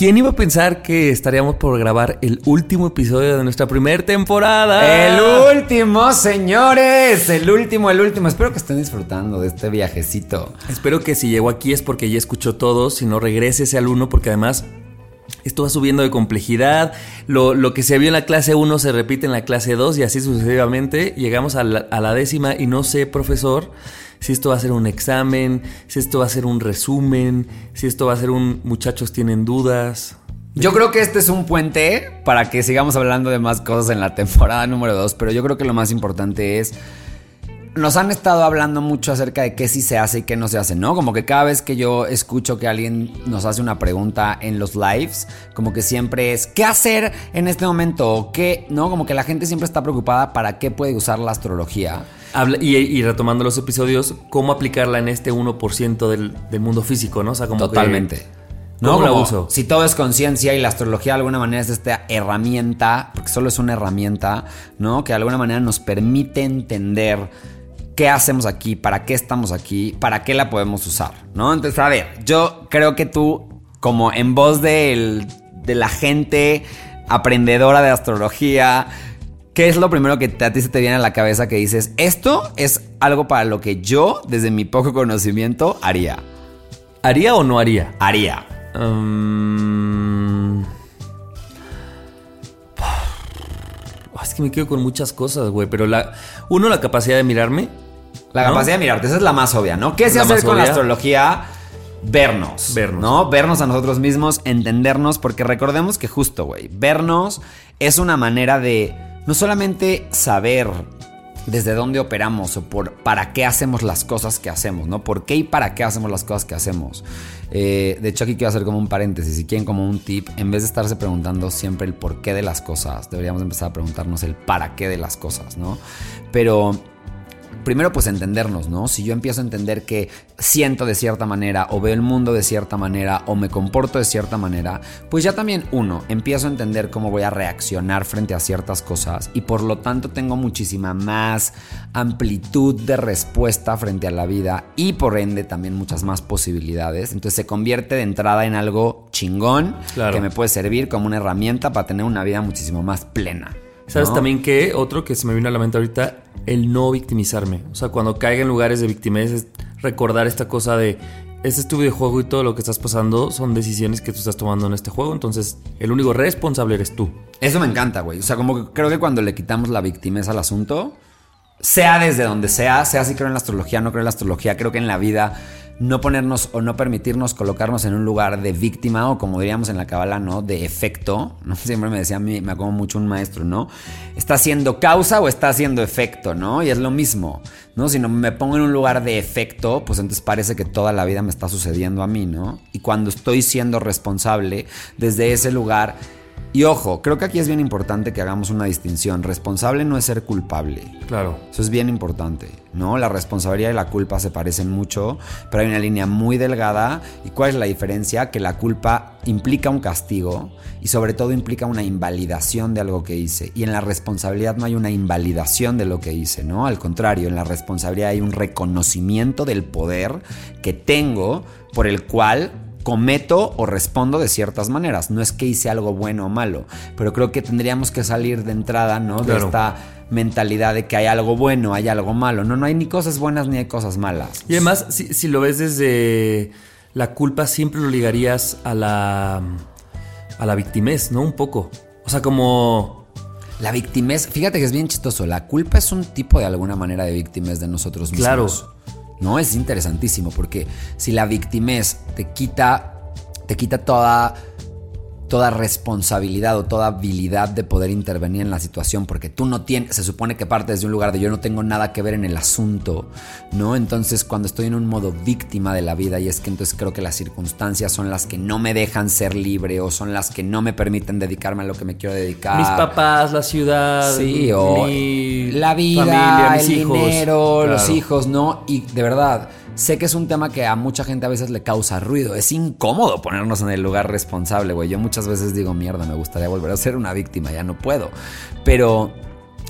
¿Quién iba a pensar que estaríamos por grabar el último episodio de nuestra primera temporada? El último, señores. El último, el último. Espero que estén disfrutando de este viajecito. Espero que si llegó aquí es porque ya escuchó todo. Si no, regrese al uno porque además esto va subiendo de complejidad. Lo, lo, que se vio en la clase 1 se repite en la clase 2 y así sucesivamente. Llegamos a la, a la décima y no sé, profesor si esto va a ser un examen, si esto va a ser un resumen, si esto va a ser un muchachos tienen dudas. Yo creo que este es un puente para que sigamos hablando de más cosas en la temporada número 2, pero yo creo que lo más importante es nos han estado hablando mucho acerca de qué sí se hace y qué no se hace, ¿no? Como que cada vez que yo escucho que alguien nos hace una pregunta en los lives, como que siempre es, ¿qué hacer en este momento? ¿O qué? ¿No? Como que la gente siempre está preocupada para qué puede usar la astrología. Y, retomando los episodios, ¿cómo aplicarla en este 1% del, del, mundo físico, ¿no? O sea, como Totalmente. ¿No? Como uso? Si todo es conciencia y la astrología de alguna manera es esta herramienta, porque solo es una herramienta, ¿no? Que de alguna manera nos permite entender qué hacemos aquí, para qué estamos aquí, para qué la podemos usar, ¿no? Entonces, a ver, yo creo que tú, como en voz de la gente aprendedora de astrología, ¿qué es lo primero que a ti se te viene a la cabeza que dices, esto es algo para lo que yo, desde mi poco conocimiento, haría? ¿Haría o no haría? Haría. Um, es que me quedo con muchas cosas, güey. Pero la, uno, la capacidad de mirarme. La capacidad de mirarte, esa es la más obvia, ¿no? ¿Qué se hace con la astrología? Vernos. Vernos. ¿No? Vernos a nosotros mismos, entendernos, porque recordemos que justo, güey, vernos es una manera de no solamente saber desde dónde operamos o por para qué hacemos las cosas que hacemos, ¿no? ¿Por qué y para qué hacemos las cosas que hacemos? Eh, de hecho, aquí quiero hacer como un paréntesis. Si quieren, como un tip, en vez de estarse preguntando siempre el por qué de las cosas, deberíamos empezar a preguntarnos el para qué de las cosas, ¿no? Pero primero pues entendernos, ¿no? Si yo empiezo a entender que siento de cierta manera o veo el mundo de cierta manera o me comporto de cierta manera, pues ya también uno, empiezo a entender cómo voy a reaccionar frente a ciertas cosas y por lo tanto tengo muchísima más amplitud de respuesta frente a la vida y por ende también muchas más posibilidades. Entonces se convierte de entrada en algo chingón que me puede servir como una herramienta para tener una vida muchísimo más plena. ¿Sabes también que otro que se me vino a la mente ahorita? El no victimizarme. O sea, cuando caiga en lugares de victimez, es recordar esta cosa de este es tu videojuego y todo lo que estás pasando son decisiones que tú estás tomando en este juego. Entonces, el único responsable eres tú. Eso me encanta, güey. O sea, como que creo que cuando le quitamos la victimez al asunto, sea desde donde sea, sea si creo en la astrología, no creo en la astrología, creo que en la vida no ponernos o no permitirnos colocarnos en un lugar de víctima o como diríamos en la cabala, ¿no? De efecto, ¿no? Siempre me decía, me, me acuerdo mucho un maestro, ¿no? ¿Está haciendo causa o está haciendo efecto, ¿no? Y es lo mismo, ¿no? Si no me pongo en un lugar de efecto, pues entonces parece que toda la vida me está sucediendo a mí, ¿no? Y cuando estoy siendo responsable desde ese lugar Y ojo, creo que aquí es bien importante que hagamos una distinción. Responsable no es ser culpable. Claro. Eso es bien importante, ¿no? La responsabilidad y la culpa se parecen mucho, pero hay una línea muy delgada. ¿Y cuál es la diferencia? Que la culpa implica un castigo y sobre todo implica una invalidación de algo que hice. Y en la responsabilidad no hay una invalidación de lo que hice, ¿no? Al contrario, en la responsabilidad hay un reconocimiento del poder que tengo por el cual cometo o respondo de ciertas maneras. No es que hice algo bueno o malo, pero creo que tendríamos que salir de entrada, ¿no? De esta mentalidad de que hay algo bueno, hay algo malo. No, no hay ni cosas buenas ni hay cosas malas. Y además, si, lo ves desde la culpa, siempre lo ligarías a la, a la victimez, ¿no? Un poco. O sea, como... La victimez, fíjate que es bien chistoso. La culpa es un tipo de alguna manera de victimez de nosotros mismos. Claro. ¿No? Es interesantísimo porque si la victimez te quita, te quita toda toda responsabilidad o toda habilidad de poder intervenir en la situación, porque tú no tienes, se supone que partes de un lugar de yo no tengo nada que ver en el asunto, ¿no? Entonces cuando estoy en un modo víctima de la vida y es que entonces creo que las circunstancias son las que no me dejan ser libre o son las que no me permiten dedicarme a lo que me quiero dedicar. Mis papás, la ciudad, sí, o la vida, el dinero, los hijos, ¿no? Y de verdad, Sé que es un tema que a mucha gente a veces le causa ruido. Es incómodo ponernos en el lugar responsable, güey. Yo muchas veces digo, mierda, me gustaría volver a ser una víctima, ya no puedo. Pero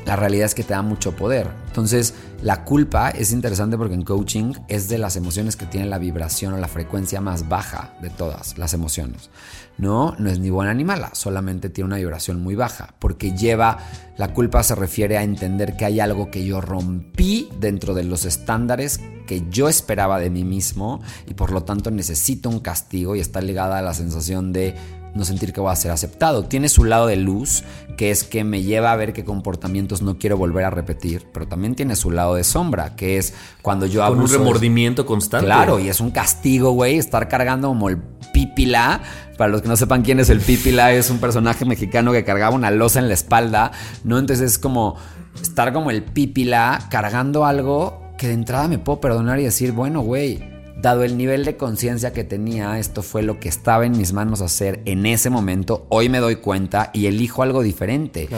la realidad es que te da mucho poder. Entonces, la culpa es interesante porque en coaching es de las emociones que tienen la vibración o la frecuencia más baja de todas las emociones. No, no es ni buena ni mala, solamente tiene una vibración muy baja, porque lleva, la culpa se refiere a entender que hay algo que yo rompí dentro de los estándares que yo esperaba de mí mismo y por lo tanto necesito un castigo y está ligada a la sensación de no sentir que voy a ser aceptado. Tiene su lado de luz, que es que me lleva a ver qué comportamientos no quiero volver a repetir, pero también tiene su lado de sombra, que es cuando yo hago un remordimiento constante. Claro, y es un castigo, güey, estar cargando como el pípila. Para los que no sepan quién es el pípila, es un personaje mexicano que cargaba una losa en la espalda, ¿no? Entonces es como estar como el pípila cargando algo que de entrada me puedo perdonar y decir, bueno, güey, dado el nivel de conciencia que tenía, esto fue lo que estaba en mis manos hacer en ese momento, hoy me doy cuenta y elijo algo diferente.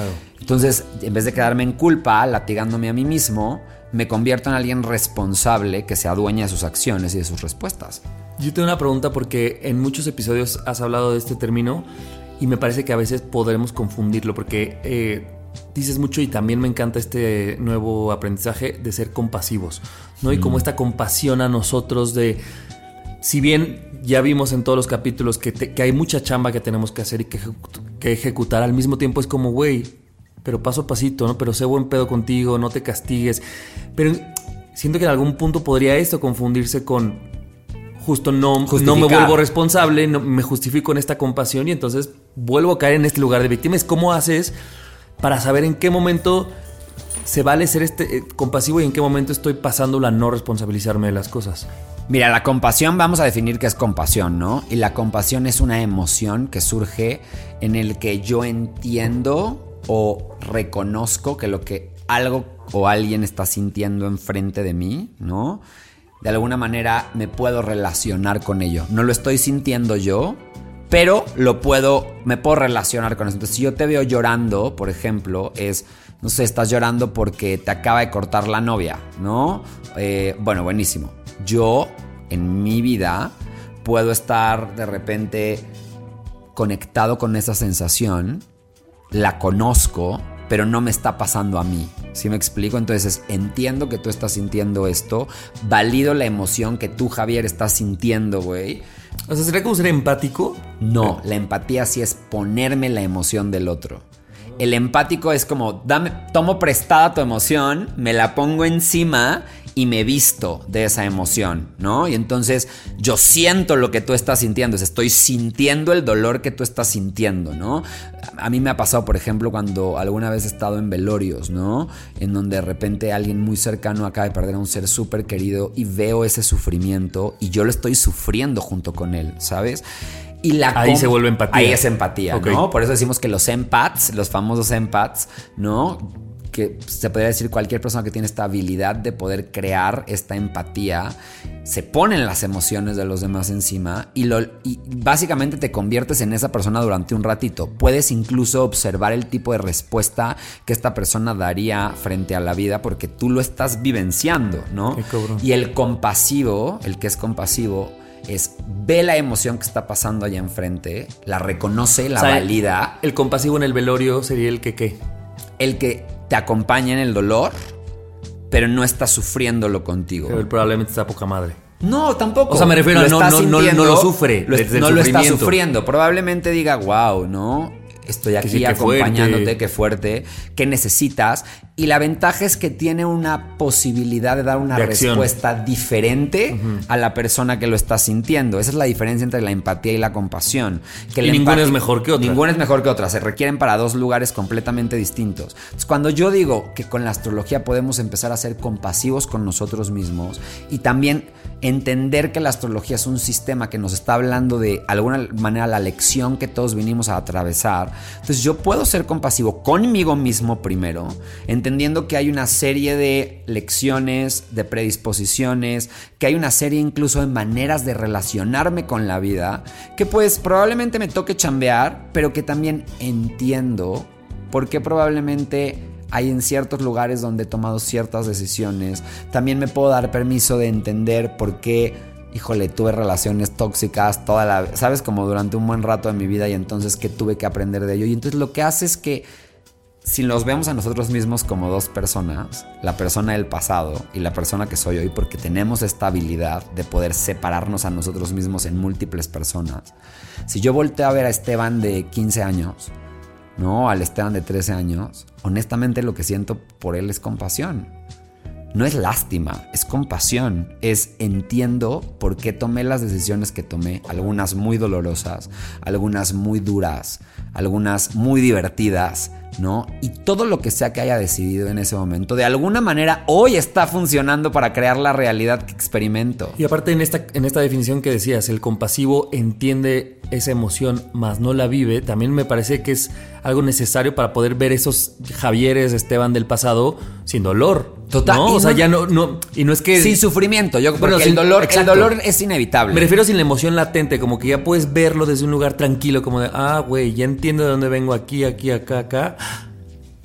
Entonces, en vez de quedarme en culpa, latigándome a mí mismo, me convierto en alguien responsable que se adueña de sus acciones y de sus respuestas. Yo tengo una pregunta porque en muchos episodios has hablado de este término y me parece que a veces podremos confundirlo porque... Eh, dices mucho y también me encanta este nuevo aprendizaje de ser compasivos, ¿no? Y como mm. esta compasión a nosotros de, si bien ya vimos en todos los capítulos que, hay mucha chamba que tenemos que hacer y que, que ejecutar, al mismo tiempo es como, güey, pero paso a pasito, ¿no? Pero sé buen pedo contigo, no te castigues. Pero siento que en algún punto podría esto confundirse con justo no, no me vuelvo responsable, no, me justifico en esta compasión y entonces vuelvo a caer en este lugar de víctima. ¿Cómo haces para saber en qué momento se vale ser este eh, compasivo y en qué momento estoy pasando a no responsabilizarme de las cosas. Mira, la compasión, vamos a definir qué es compasión, ¿no? Y la compasión es una emoción que surge en el que yo entiendo o reconozco que lo que algo o alguien está sintiendo enfrente de mí, ¿no? De alguna manera me puedo relacionar con ello. No lo estoy sintiendo yo, pero lo puedo, me puedo relacionar con eso. Entonces, si yo te veo llorando, por ejemplo, es, no sé, estás llorando porque te acaba de cortar la novia, ¿no? Eh, bueno, buenísimo. Yo, en mi vida, puedo estar de repente conectado con esa sensación, la conozco, pero no me está pasando a mí. ¿Sí me explico? Entonces entiendo que tú estás sintiendo esto, valido la emoción que tú, Javier, estás sintiendo, güey o sea, ¿sería como ser empático? No, la empatía sí es ponerme la emoción del otro. El empático es como, dame, tomo prestada tu emoción, me la pongo encima y me visto de esa emoción, ¿no? Y entonces yo siento lo que tú estás sintiendo, estoy sintiendo el dolor que tú estás sintiendo, ¿no? A mí me ha pasado, por ejemplo, cuando alguna vez he estado en velorios, ¿no? En donde de repente alguien muy cercano acaba de perder a un ser súper querido y veo ese sufrimiento y yo lo estoy sufriendo junto con él, ¿sabes? Y la ahí se vuelve empatía. Ahí es empatía, ¿no? Por eso decimos que los empats, los famosos empats, ¿no? Que se podría decir cualquier persona que tiene esta habilidad de poder crear esta empatía, se ponen las emociones de los demás encima y, lo, y básicamente te conviertes en esa persona durante un ratito. Puedes incluso observar el tipo de respuesta que esta persona daría frente a la vida porque tú lo estás vivenciando, ¿no? Y el compasivo, el que es compasivo, es ve la emoción que está pasando allá enfrente, la reconoce, la valida. El compasivo en el velorio sería el que qué? El que te acompaña en el dolor, pero no está sufriéndolo contigo. Pero él probablemente está poca madre. No, tampoco. O sea, me refiero a no, no, no, lo sufre. no lo está sufriendo. Probablemente diga, wow, ¿no? Estoy aquí acompañándote, qué fuerte, qué necesitas. Y la ventaja es que tiene una posibilidad de dar una respuesta diferente a la persona que lo está sintiendo. Esa es la diferencia entre la empatía y la compasión. Que y ninguna es mejor que otra. Ninguna es mejor que otra. Se requieren para dos lugares completamente distintos. Entonces, cuando yo digo que con la astrología podemos empezar a ser compasivos con nosotros mismos y también entender que la astrología es un sistema que nos está hablando de alguna manera la lección que todos vinimos a atravesar, entonces yo puedo ser compasivo conmigo mismo primero, entendiendo que hay una serie de lecciones, de predisposiciones, que hay una serie incluso de maneras de relacionarme con la vida, que pues probablemente me toque chambear, pero que también entiendo por qué probablemente hay en ciertos lugares donde he tomado ciertas decisiones. También me puedo dar permiso de entender por qué, híjole, tuve relaciones tóxicas toda la, sabes, como durante un buen rato de mi vida y entonces que tuve que aprender de ello. Y entonces lo que hace es que si nos vemos a nosotros mismos como dos personas, la persona del pasado y la persona que soy hoy, porque tenemos esta habilidad de poder separarnos a nosotros mismos en múltiples personas. Si yo volteo a ver a Esteban de 15 años, ¿no? Al Esteban de 13 años, honestamente lo que siento por él es compasión. No es lástima, es compasión. Es entiendo por qué tomé las decisiones que tomé, algunas muy dolorosas, algunas muy duras, algunas muy divertidas, ¿no? Y todo lo que sea que haya decidido en ese momento, de alguna manera hoy está funcionando para crear la realidad que experimento. Y aparte en esta, en esta definición que decías, el compasivo entiende esa emoción, más no la vive, también me parece que es algo necesario para poder ver esos Javieres, Esteban del pasado sin dolor. Total. O sea, ya no, no. Y no es que. Sin sufrimiento. Yo que el dolor, el dolor es inevitable. Me refiero sin la emoción latente, como que ya puedes verlo desde un lugar tranquilo, como de, ah, güey, ya entiendo de dónde vengo aquí, aquí, acá, acá.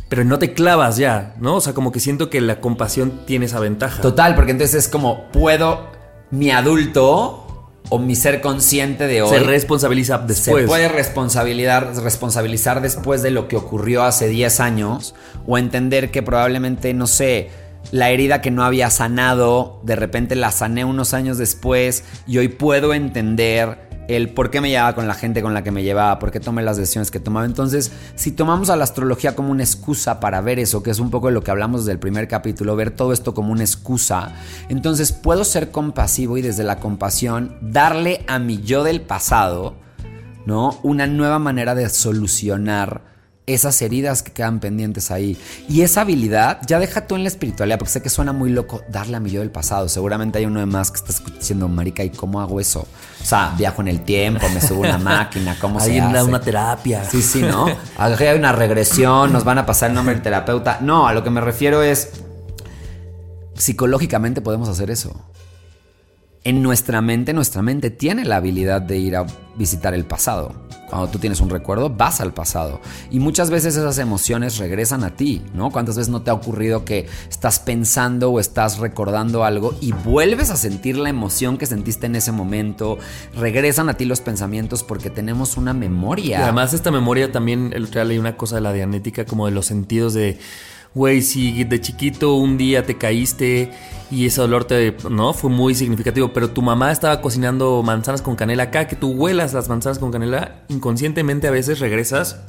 Pero no te clavas ya, ¿no? O sea, como que siento que la compasión tiene esa ventaja. Total, porque entonces es como, puedo, mi adulto o mi ser consciente de hoy. Se responsabiliza después. Se puede responsabilizar, responsabilizar después de lo que ocurrió hace 10 años o entender que probablemente, no sé, la herida que no había sanado, de repente la sané unos años después y hoy puedo entender el por qué me llevaba con la gente con la que me llevaba, por qué tomé las decisiones que tomaba. Entonces, si tomamos a la astrología como una excusa para ver eso, que es un poco de lo que hablamos del primer capítulo, ver todo esto como una excusa, entonces puedo ser compasivo y desde la compasión darle a mi yo del pasado, ¿no? Una nueva manera de solucionar esas heridas que quedan pendientes ahí. Y esa habilidad, ya deja tú en la espiritualidad, porque sé que suena muy loco darle a mi yo del pasado. Seguramente hay uno de más que está diciendo, marica, ¿y cómo hago eso? O sea, viajo en el tiempo, me subo a una máquina, ¿cómo se hace? una terapia. Sí, sí, ¿no? hay una regresión, nos van a pasar el nombre del terapeuta. No, a lo que me refiero es, psicológicamente podemos hacer eso en nuestra mente, nuestra mente tiene la habilidad de ir a visitar el pasado. Cuando tú tienes un recuerdo, vas al pasado. Y muchas veces esas emociones regresan a ti, ¿no? ¿Cuántas veces no te ha ocurrido que estás pensando o estás recordando algo y vuelves a sentir la emoción que sentiste en ese momento? Regresan a ti los pensamientos porque tenemos una memoria. Y además esta memoria también, el real hay una cosa de la dianética como de los sentidos de güey, si de chiquito un día te caíste y ese dolor te, ¿no? Fue muy significativo, pero tu mamá estaba cocinando manzanas con canela acá, que tú huelas las manzanas con canela, inconscientemente a veces regresas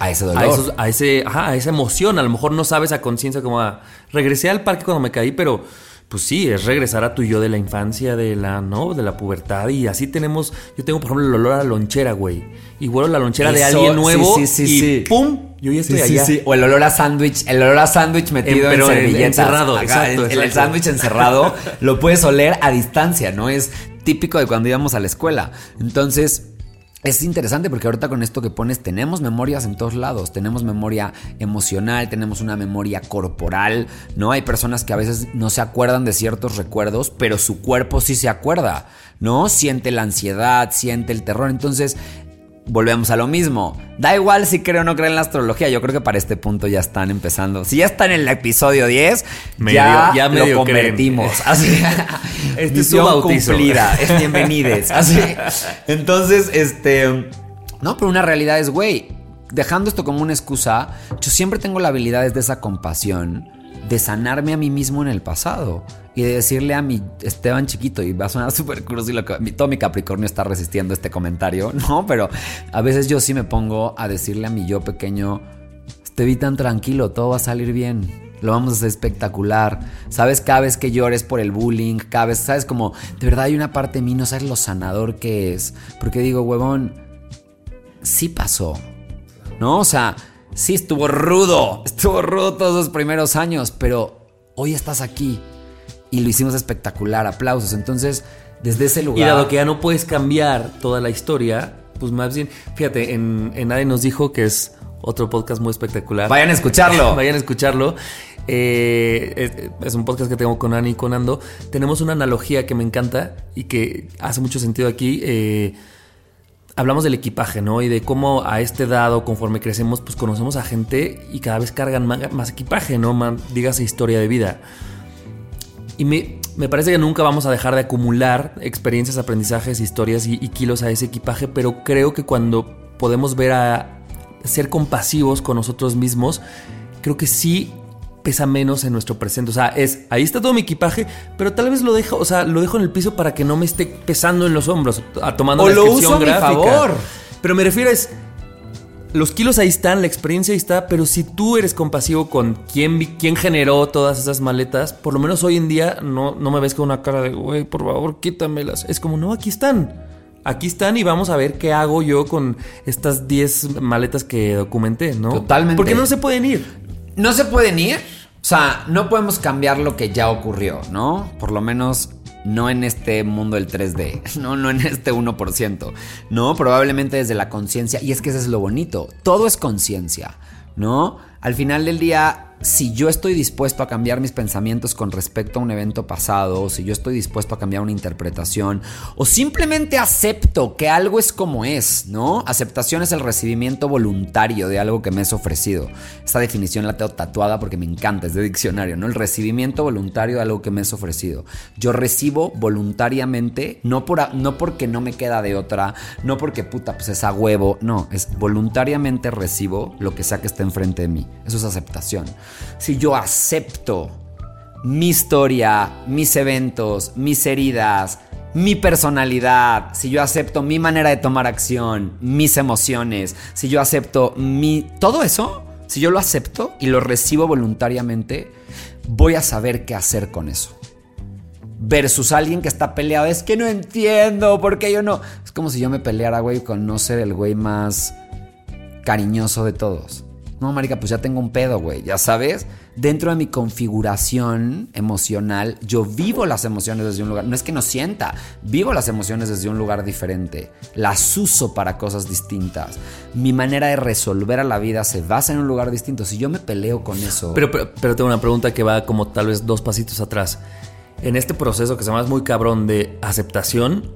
a ese dolor. A, ese, a esa emoción. A lo mejor no sabes a conciencia como a, regresé al parque cuando me caí, pero pues sí, es regresar a tu yo de la infancia, de la, ¿no? De la pubertad. Y así tenemos, yo tengo por ejemplo el olor a la lonchera, güey. Y huelo la lonchera de alguien nuevo. Sí, sí, sí, y ¡pum! Yo ya estoy allá. O el olor a sándwich, el olor a sándwich metido en, servilletas. encerrado, exacto, El sándwich encerrado lo puedes oler a distancia, ¿no? Es típico de cuando íbamos a la escuela. Entonces, es interesante porque ahorita con esto que pones tenemos memorias en todos lados, tenemos memoria emocional, tenemos una memoria corporal, ¿no? Hay personas que a veces no se acuerdan de ciertos recuerdos, pero su cuerpo sí se acuerda, ¿no? Siente la ansiedad, siente el terror, entonces volvemos a lo mismo. Da igual si creo o no creo en la astrología. Yo creo que para este punto ya están empezando. Si ya están en el episodio 10, ya, ya lo convertimos. Así, este es su cumplida. Es bienvenides. Así. Entonces, este. No, pero una realidad es, güey, dejando esto como una excusa, yo siempre tengo la habilidad de esa compasión de sanarme a mí mismo en el pasado y de decirle a mi Esteban chiquito, y va a sonar súper y lo que, todo mi Capricornio está resistiendo este comentario, ¿no? Pero a veces yo sí me pongo a decirle a mi yo pequeño, te tan tranquilo, todo va a salir bien. Lo vamos a hacer espectacular. Sabes, cada vez que llores por el bullying, cada vez, sabes, como de verdad hay una parte de mí, no sabes lo sanador que es. Porque digo, huevón, sí pasó. ¿No? O sea, sí estuvo rudo. Estuvo rudo todos los primeros años, pero hoy estás aquí y lo hicimos espectacular, aplausos. Entonces, desde ese lugar... Y dado que ya no puedes cambiar toda la historia, pues más bien, fíjate, en, en Nadie nos dijo que es otro podcast muy espectacular. Vayan a escucharlo. Vayan a escucharlo. Eh, es, un podcast que tengo con Ani y con Ando. Tenemos una analogía que me encanta y que hace mucho sentido aquí. Eh, hablamos del equipaje, ¿no? Y de cómo a este dado, conforme crecemos, pues conocemos a gente y cada vez cargan más, equipaje, ¿no? Más, dígase historia de vida. Y me, parece que nunca vamos a dejar de acumular experiencias, aprendizajes, historias y, kilos a ese equipaje, pero creo que cuando podemos ver a ser compasivos con nosotros mismos, creo que sí pesa menos en nuestro presente. O sea, es ahí está todo mi equipaje, pero tal vez lo dejo, o sea, lo dejo en el piso para que no me esté pesando en los hombros, tomando o lo uso a mi favor. Pero me refiero a es los kilos ahí están, la experiencia ahí está, pero si tú eres compasivo con quién, quién generó todas esas maletas, por lo menos hoy en día no, no me ves con una cara de, güey, por favor, quítamelas. Es como, no, aquí están. Aquí están y vamos a ver qué hago yo con estas 10 maletas que documenté, ¿no? Totalmente. Porque no se pueden ir. No se pueden ir. O sea, no podemos cambiar lo que ya ocurrió, ¿no? Por lo menos no en este mundo del 3D, no, no en este 1%, no, probablemente desde la conciencia, y es que eso es lo bonito, todo es conciencia, ¿no? Al final del día si yo estoy dispuesto a cambiar mis pensamientos con respecto a un evento pasado, o si yo estoy dispuesto a cambiar una interpretación, o simplemente acepto que algo es como es, ¿no? Aceptación es el recibimiento voluntario de algo que me es ofrecido. Esta definición la tengo tatuada porque me encanta, es de diccionario, ¿no? El recibimiento voluntario de algo que me es ofrecido. Yo recibo voluntariamente, no, por, no porque no me queda de otra, no porque puta, pues es a huevo, no, es voluntariamente recibo lo que sea que esté enfrente de mí. Eso es aceptación si yo acepto mi historia, mis eventos, mis heridas, mi personalidad, si yo acepto mi manera de tomar acción, mis emociones, si yo acepto mi... Todo eso, si yo lo acepto y lo recibo voluntariamente, voy a saber qué hacer con eso. Versus alguien que está peleado, es que no entiendo, ¿por qué yo no? Es como si yo me peleara, güey, con no ser el güey más cariñoso de todos. No, marica, pues ya tengo un pedo, güey, ya sabes. Dentro de mi configuración emocional, yo vivo las emociones desde un lugar, no es que no sienta, vivo las emociones desde un lugar diferente, las uso para cosas distintas. Mi manera de resolver a la vida se basa en un lugar distinto. Si yo me peleo con eso... Pero, pero, tengo una pregunta que va como tal vez dos pasitos atrás. En este proceso que se llama muy cabrón de aceptación,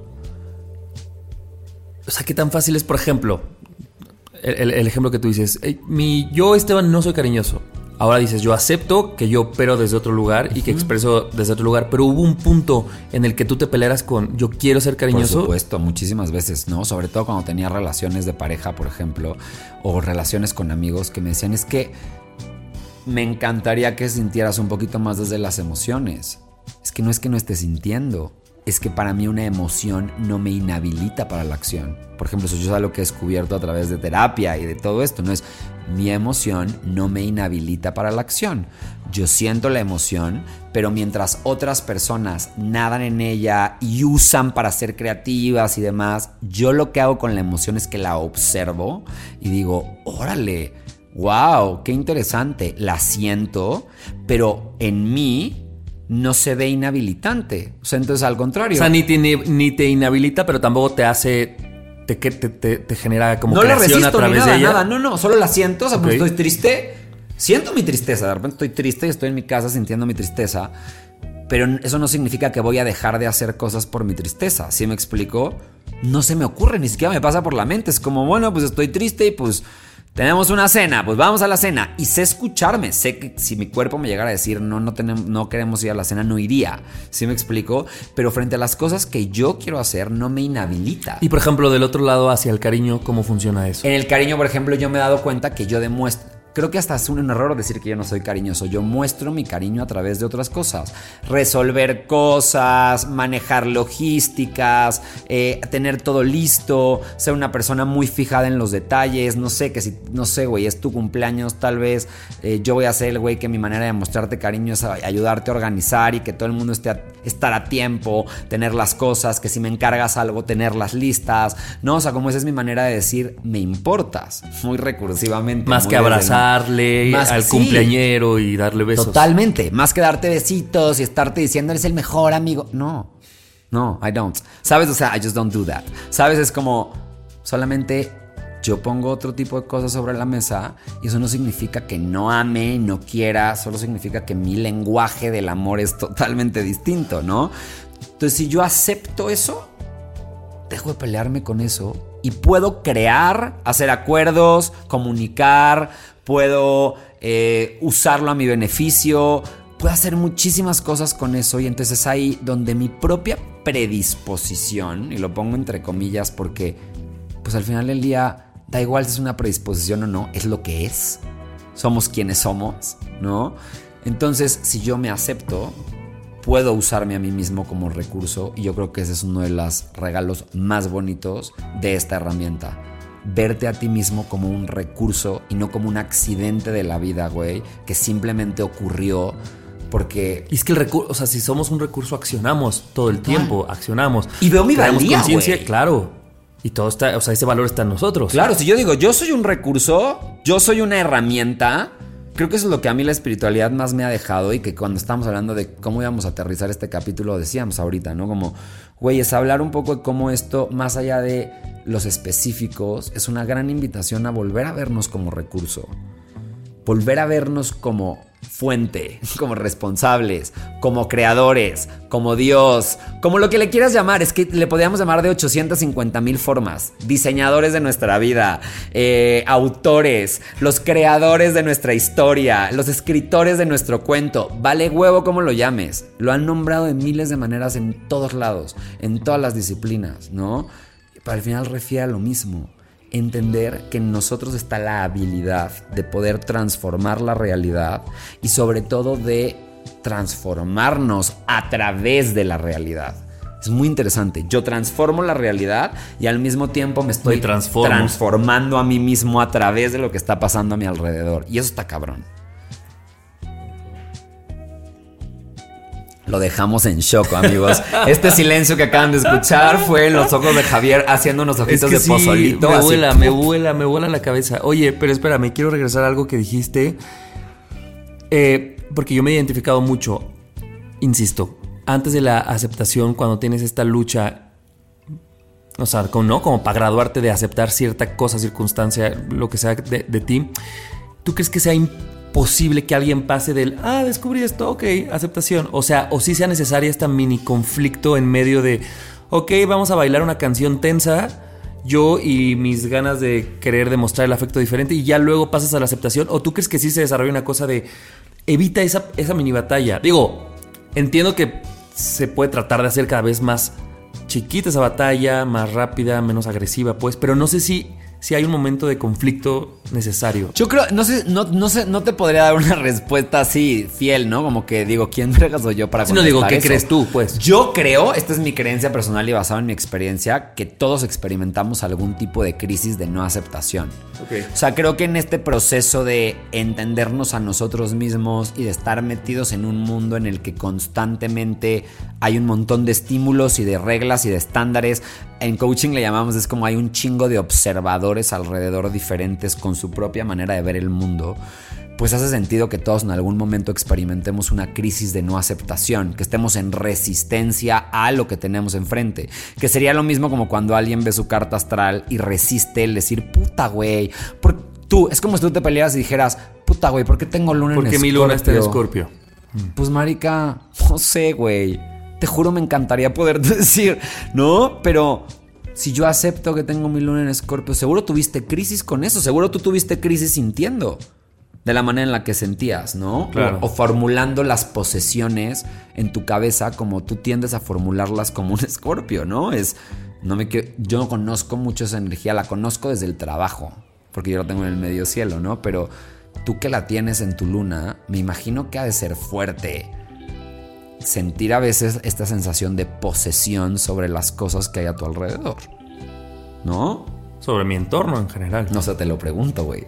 o sea, ¿qué tan fácil es, por ejemplo, el, ejemplo que tú dices, mi, yo Esteban no soy cariñoso. Ahora dices, yo acepto que yo opero desde otro lugar y que expreso desde otro lugar, pero hubo un punto en el que tú te pelearas con yo quiero ser cariñoso. Por supuesto, muchísimas veces, ¿no? Sobre todo cuando tenía relaciones de pareja, por ejemplo, o relaciones con amigos que me decían, es que me encantaría que sintieras un poquito más desde las emociones. Es que no es que no estés sintiendo, es que para mí una emoción no me inhabilita para la acción. Por ejemplo, eso es algo que he descubierto a través de terapia y de todo esto. No es mi emoción no me inhabilita para la acción. Yo siento la emoción, pero mientras otras personas nadan en ella y usan para ser creativas y demás, yo lo que hago con la emoción es que la observo y digo, órale, wow, qué interesante, la siento, pero en mí no se ve inhabilitante. O sea, entonces al contrario. O sea, ni te, ni te inhabilita, pero tampoco te hace te, te, te, genera como no creación a través nada, de ella. Nada. No, no, solo la siento, o sea, pues estoy triste, siento mi tristeza, de repente estoy triste y estoy en mi casa sintiendo mi tristeza, pero eso no significa que voy a dejar de hacer cosas por mi tristeza, ¿sí me explico? No se me ocurre, ni siquiera me pasa por la mente, es como, bueno, pues estoy triste y pues tenemos una cena, pues vamos a la cena. Y sé escucharme, sé que si mi cuerpo me llegara a decir no, no, tenemos, no queremos ir a la cena, no iría. ¿Sí me explico? Pero frente a las cosas que yo quiero hacer, no me inhabilita. Y por ejemplo, del otro lado, hacia el cariño, ¿cómo funciona eso? En el cariño, por ejemplo, yo me he dado cuenta que yo demuestro Creo que hasta es un error decir que yo no soy cariñoso. Yo muestro mi cariño a través de otras cosas. Resolver cosas, manejar logísticas, eh, tener todo listo, ser una persona muy fijada en los detalles. No sé, que si, no sé, güey, es tu cumpleaños, tal vez eh, yo voy a ser el güey que mi manera de mostrarte cariño es ayudarte a organizar y que todo el mundo esté a, estar a tiempo, tener las cosas, que si me encargas algo, tenerlas listas. No, o sea, como esa es mi manera de decir, me importas, muy recursivamente. Más que abrazar darle al cumpleañero y darle besos. Totalmente. Más que darte besitos y estarte diciendo eres el mejor amigo. No. No, I don't. ¿Sabes? O sea, I just don't do that. ¿Sabes? Es como solamente yo pongo otro tipo de cosas sobre la mesa y eso no significa que no ame, no quiera, solo significa que mi lenguaje del amor es totalmente distinto, ¿no? Entonces, si yo acepto eso, dejo de pelearme con eso y puedo crear, hacer acuerdos, comunicar, puedo eh, usarlo a mi beneficio, puedo hacer muchísimas cosas con eso y entonces es ahí donde mi propia predisposición, y lo pongo entre comillas porque pues al final del día da igual si es una predisposición o no, es lo que es, somos quienes somos, ¿no? Entonces si yo me acepto, puedo usarme a mí mismo como recurso y yo creo que ese es uno de los regalos más bonitos de esta herramienta verte a ti mismo como un recurso y no como un accidente de la vida, güey, que simplemente ocurrió porque... Y es que el recurso, o sea, si somos un recurso, accionamos todo el tiempo, accionamos. Y veo mi valía, conciencia, claro. Y todo está, o sea, ese valor está en nosotros. Claro, si yo digo, yo soy un recurso, yo soy una herramienta, creo que eso es lo que a mí la espiritualidad más me ha dejado y que cuando estamos hablando de cómo íbamos a aterrizar este capítulo decíamos ahorita, ¿no? Como, güey, es hablar un poco de cómo esto, más allá de los específicos, es una gran invitación a volver a vernos como recurso, volver a vernos como fuente, como responsables, como creadores, como Dios, como lo que le quieras llamar. Es que le podríamos llamar de 850 mil formas. Diseñadores de nuestra vida, eh, autores, los creadores de nuestra historia, los escritores de nuestro cuento. Vale huevo como lo llames. Lo han nombrado de miles de maneras en todos lados, en todas las disciplinas, ¿no? Pero al final refiere a lo mismo entender que en nosotros está la habilidad de poder transformar la realidad y sobre todo de transformarnos a través de la realidad. Es muy interesante. Yo transformo la realidad y al mismo tiempo me estoy transformando a mí mismo a través de lo que está pasando a mi alrededor. Y eso está cabrón. Lo dejamos en shock, amigos. Este silencio que acaban de escuchar fue en los ojos de Javier haciendo unos ojitos de pozolito. Me vuela, me vuela, me vuela la cabeza. Oye, pero espérame, quiero regresar a algo que dijiste. Eh, porque yo me he identificado mucho. Insisto, antes de la aceptación, cuando tienes esta lucha o sea, como, ¿no? como para graduarte de aceptar cierta cosa, circunstancia, lo que sea de, de ti, ¿tú crees que sea posible que alguien pase del, ah, descubrí esto, ok, aceptación. O sea, o si sea necesaria esta mini conflicto en medio de, ok, vamos a bailar una canción tensa, yo y mis ganas de querer demostrar el afecto diferente y ya luego pasas a la aceptación. ¿O tú crees que sí se desarrolla una cosa de, evita esa, esa mini batalla? Digo, entiendo que se puede tratar de hacer cada vez más chiquita esa batalla, más rápida, menos agresiva, pues, pero no sé si si hay un momento de conflicto necesario. Yo creo, no sé, no, no sé, no te podría dar una respuesta así fiel, ¿no? Como que digo, ¿quién me soy yo para si no digo, ¿qué crees tú? Pues. Yo creo, esta es mi creencia personal y basada en mi experiencia, que todos experimentamos algún tipo de crisis de no aceptación. O sea, creo que en este proceso de entendernos a nosotros mismos y de estar metidos en un mundo en el que constantemente hay un montón de estímulos y de reglas y de estándares, en coaching le llamamos, es como hay un chingo de observadores alrededor diferentes con su propia manera de ver el mundo. pues hace sentido que todos en algún momento experimentemos una crisis de no aceptación, que estemos en resistencia a lo que tenemos enfrente. Que sería lo mismo como cuando alguien ve su carta astral y resiste el decir, puta güey, tú, es como si tú te pelearas y dijeras, puta güey, ¿por qué tengo luna en Porque mi luna está en escorpio. Pues marica, no sé, güey. Te juro me encantaría poder decir, ¿no? Pero si yo acepto que tengo mi luna en escorpio, seguro tuviste crisis con eso, seguro tú tuviste crisis sintiendo de la manera en la que sentías, ¿no? Claro. O, formulando las posesiones en tu cabeza como tú tiendes a formularlas como un escorpio, ¿no? Es, no me yo no conozco mucho esa energía, la conozco desde el trabajo, porque yo la tengo en el medio cielo, ¿no? Pero tú que la tienes en tu luna, me imagino que ha de ser fuerte sentir a veces esta sensación de posesión sobre las cosas que hay a tu alrededor, ¿no? Sobre mi entorno en general. No sé, te lo pregunto, güey.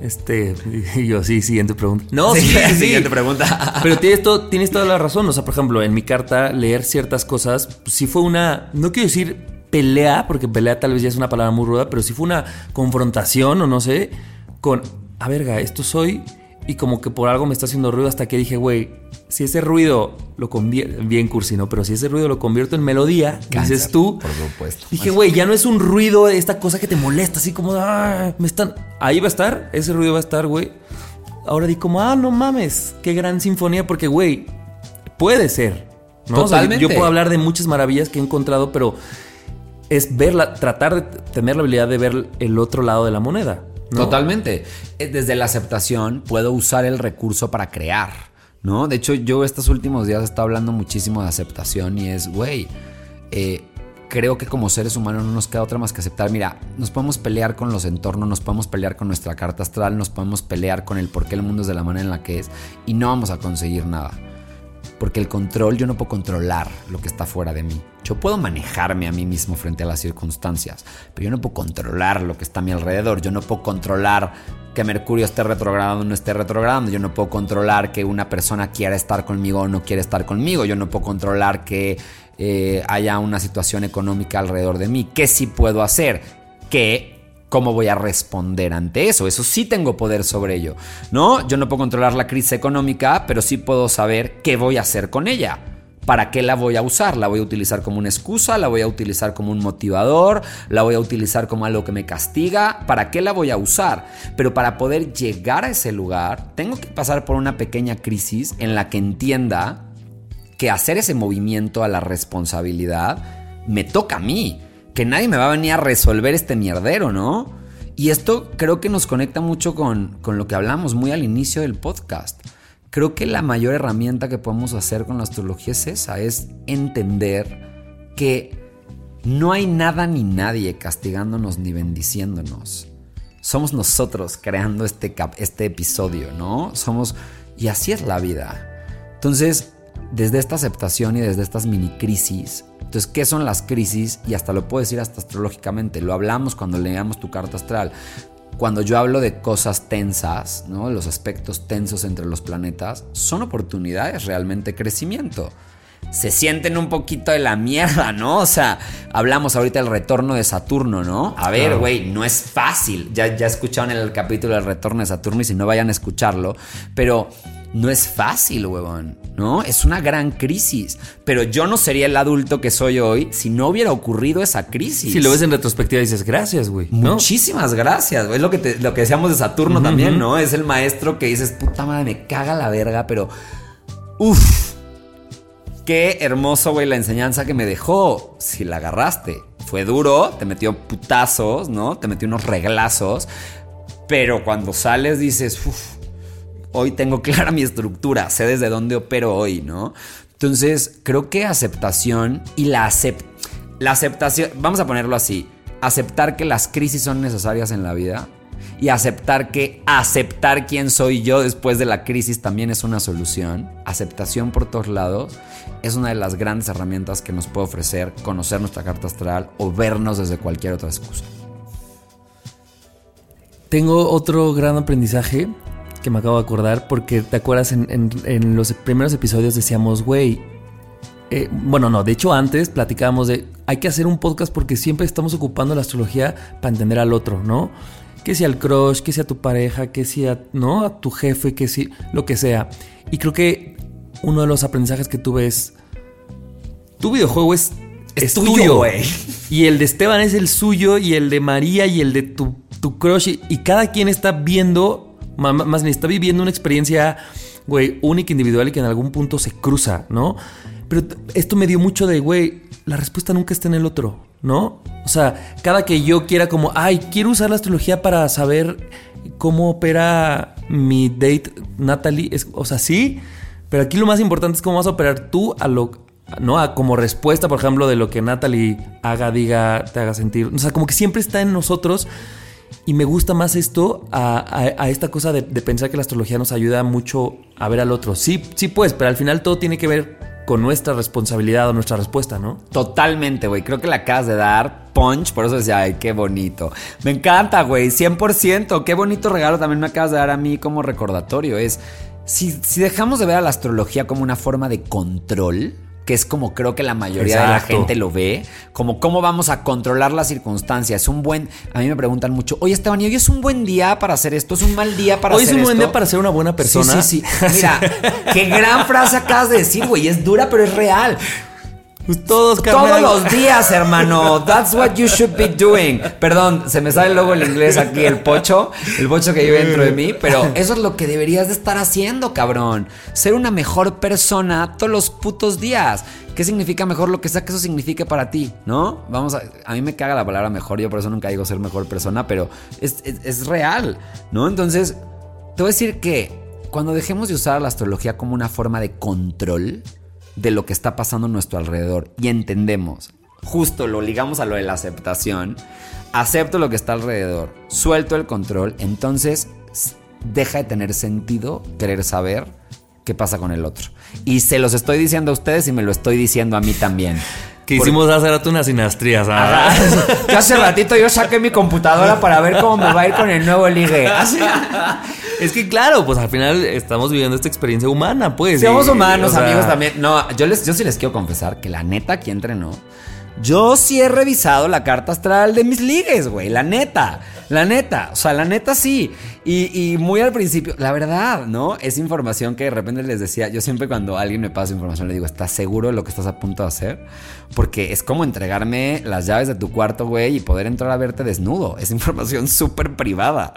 Este, yo sí, siguiente pregunta. No, sí, siguiente pregunta. Pero tienes, todo, tienes toda la razón. O sea, por ejemplo, en mi carta, leer ciertas cosas, pues, sí fue una, no quiero decir pelea, porque pelea tal vez ya es una palabra muy ruda, pero sí fue una confrontación o no sé, con, a verga, esto soy, y como que por algo me está haciendo ruido hasta que dije, güey, si ese ruido lo convierto, bien cursi, ¿no? Pero si ese ruido lo convierto en melodía, dices tú. Por supuesto. Dije, güey, ya no es un ruido, esta cosa que te molesta, así como, ah, me están. Ahí va a estar, ese ruido va a estar, güey. Ahora di como, ah, no mames, qué gran sinfonía, porque, güey, puede ser. ¿no? Totalmente. yo puedo hablar de muchas maravillas que he encontrado, pero es verla, tratar de tener la habilidad de ver el otro lado de la moneda. Totalmente. Eh, desde la aceptación puedo usar el recurso para crear. ¿no? De hecho, yo estos últimos días he estado hablando muchísimo de aceptación y es, güey, eh, creo que como seres humanos no nos queda otra más que aceptar. Mira, nos podemos pelear con los entornos, nos podemos pelear con nuestra carta astral, nos podemos pelear con el por qué el mundo es de la manera en la que es y no vamos a conseguir nada. Porque el control, yo no puedo controlar lo que está fuera de mí. Yo puedo manejarme a mí mismo frente a las circunstancias, pero yo no puedo controlar lo que está a mi alrededor. Yo no puedo controlar que Mercurio esté retrogradando o no esté retrogradando. Yo no puedo controlar que una persona quiera estar conmigo o no quiera estar conmigo. Yo no puedo controlar que eh, haya una situación económica alrededor de mí. ¿Qué sí puedo hacer? Que ¿Cómo voy a responder ante eso? Eso sí tengo poder sobre ello, ¿no? Yo no puedo controlar la crisis económica, pero sí puedo saber qué voy a hacer con ella. ¿Para qué la voy a usar? ¿La voy a utilizar como una excusa? ¿La voy a utilizar como un motivador? ¿La voy a utilizar como algo que me castiga? ¿Para qué la voy a usar? Pero para poder llegar a ese lugar, tengo que pasar por una pequeña crisis en la que entienda que hacer ese movimiento a la responsabilidad me toca a mí que nadie me va a venir a resolver este mierdero, ¿no? Y esto creo que nos conecta mucho con, con lo que hablamos muy al inicio del podcast. Creo que la mayor herramienta que podemos hacer con la astrología es esa, es entender que no hay nada ni nadie castigándonos ni bendiciéndonos. Somos nosotros creando este, este episodio, ¿no? Somos... Y así es la vida. Entonces, desde esta aceptación y desde estas mini crisis, entonces, ¿qué son las crisis? Y hasta lo puedo decir hasta astrológicamente, lo hablamos cuando leamos tu carta astral. Cuando yo hablo de cosas tensas, ¿no? los aspectos tensos entre los planetas, son oportunidades realmente de crecimiento. Se sienten un poquito de la mierda, ¿no? O sea, hablamos ahorita del retorno de Saturno, ¿no? A ver, güey, no es fácil. Ya, ya escucharon el capítulo del retorno de Saturno y si no vayan a escucharlo, pero no es fácil, huevón, ¿no? Es una gran crisis. Pero yo no sería el adulto que soy hoy si no hubiera ocurrido esa crisis. Si lo ves en retrospectiva dices, gracias, güey. Muchísimas gracias, güey. Es lo que, lo que decíamos de Saturno también, ¿no? Es el maestro que dices, puta madre, me caga la verga, pero... Uf, qué hermoso, güey, la enseñanza que me dejó. Si la agarraste. Fue duro, te metió putazos, ¿no? Te metió unos reglazos. Pero cuando sales dices, uff hoy tengo clara mi estructura, sé desde dónde opero hoy, ¿no? Entonces, creo que aceptación y la, la aceptación, vamos a ponerlo así, aceptar que las crisis son necesarias en la vida y aceptar que aceptar quién soy yo después de la crisis también es una solución. Aceptación por todos lados es una de las grandes herramientas que nos puede ofrecer conocer nuestra carta astral o vernos desde cualquier otra excusa. Tengo otro gran aprendizaje que me acabo de acordar, porque te acuerdas en, los primeros episodios decíamos, güey, eh, bueno, no, de hecho antes platicábamos de, hay que hacer un podcast porque siempre estamos ocupando la astrología para entender al otro, ¿no? que sea el crush, que sea tu pareja, que sea, ¿no? A tu jefe, que sea lo que sea. Y creo que uno de los aprendizajes que tuve es, tu videojuego es, es, tuyo, güey. Y el de Esteban es el suyo, y el de María, y el de tu, tu crush, y, cada quien está viendo, más bien está viviendo una experiencia, güey, única, individual y que en algún punto se cruza, ¿no? Pero esto me dio mucho de, güey, la respuesta nunca está en el otro, ¿no? O sea, cada que yo quiera como, ay, quiero usar la astrología para saber cómo opera mi date Natalie, es, o sea, sí, pero aquí lo más importante es cómo vas a operar tú a lo, ¿no? A como respuesta, por ejemplo, de lo que Natalie haga, diga, te haga sentir. O sea, como que siempre está en nosotros. Y me gusta más esto a, esta cosa de, de, pensar que la astrología nos ayuda mucho a ver al otro. Sí, sí, pues, pero al final todo tiene que ver con nuestra responsabilidad o nuestra respuesta, ¿no? Totalmente, güey. Creo que la acabas de dar punch, por eso decía, ay, qué bonito. Me encanta, güey, 100%. Qué bonito regalo también me acabas de dar a mí como recordatorio. Es, si, si dejamos de ver a la astrología como una forma de control, que es como creo que la mayoría de la gente lo ve, como cómo vamos a controlar las circunstancias. Es un buen, a mí me preguntan mucho, oye Esteban, ¿y hoy es un buen día para hacer esto? ¿Es un mal día para hacer esto? Hoy es un buen día para ser una buena persona. Sí, sí, sí. Mira, qué gran frase acabas de decir, güey, es dura pero es real. Pues todos, Todos los días, hermano. That's what you should be doing. Perdón, se me sale luego el inglés aquí, el pocho, el pocho que vive dentro de mí, pero eso es lo que deberías de estar haciendo, cabrón. Ser una mejor persona todos los putos días. ¿Qué significa mejor? Lo que sea que eso signifique para ti, ¿no? Vamos a. A mí me caga la palabra mejor, yo por eso nunca digo ser mejor persona, pero es, es real, ¿no? Entonces, te voy a decir que cuando dejemos de usar la astrología como una forma de control, de lo que está pasando a nuestro alrededor y entendemos, justo lo ligamos a lo de la aceptación, acepto lo que está alrededor, suelto el control, entonces deja de tener sentido querer saber qué pasa con el otro. Y se los estoy diciendo a ustedes y me lo estoy diciendo a mí también. Que hicimos hace rato unas sinastrías. ¿ah? que hace ratito yo saqué mi computadora para ver cómo me va a ir con el nuevo ligue. es que claro, pues al final estamos viviendo esta experiencia humana, pues. Somos humanos, amigos también. No, yo, les, yo sí les quiero confesar que la neta aquí entrenó. Yo sí he revisado la carta astral de mis ligues, güey. La neta. La neta. O sea, la neta sí. Y, muy al principio, la verdad, ¿no? Es información que de repente les decía. Yo siempre cuando alguien me pasa información le digo, ¿estás seguro de lo que estás a punto de hacer? Porque es como entregarme las llaves de tu cuarto, güey, y poder entrar a verte desnudo. Es información súper privada.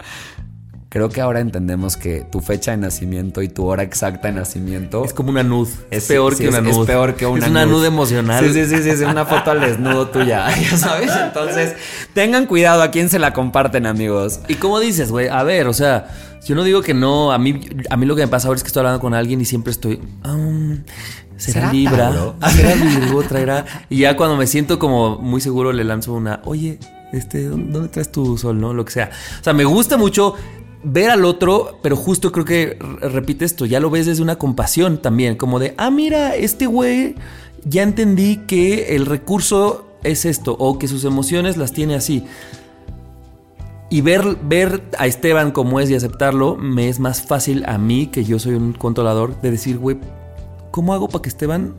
Creo que ahora entendemos que tu fecha de nacimiento y tu hora exacta de nacimiento es como una nud. Es peor que una nud. Es peor que una Es una nud, emocional. Sí, sí, sí, sí, es una foto al desnudo tuya, ya sabes. Entonces, tengan cuidado a quién se la comparten, amigos. ¿Y cómo dices, güey? A ver, o sea, yo no digo que no, a mí a mí lo que me pasa ahora es que estoy hablando con alguien y siempre estoy um, será, Libra, será Virgo, traerá y ya cuando me siento como muy seguro le lanzo una, "Oye, este, ¿dónde traes tu sol, no? Lo que sea. O sea, me gusta mucho ver al otro, pero justo creo que repite esto, ya lo ves desde una compasión también, como de, ah, mira, este güey, ya entendí que el recurso es esto, o que sus emociones las tiene así. Y ver, ver a Esteban como es y aceptarlo, me es más fácil a mí, que yo soy un controlador, de decir, güey, ¿cómo hago para que Esteban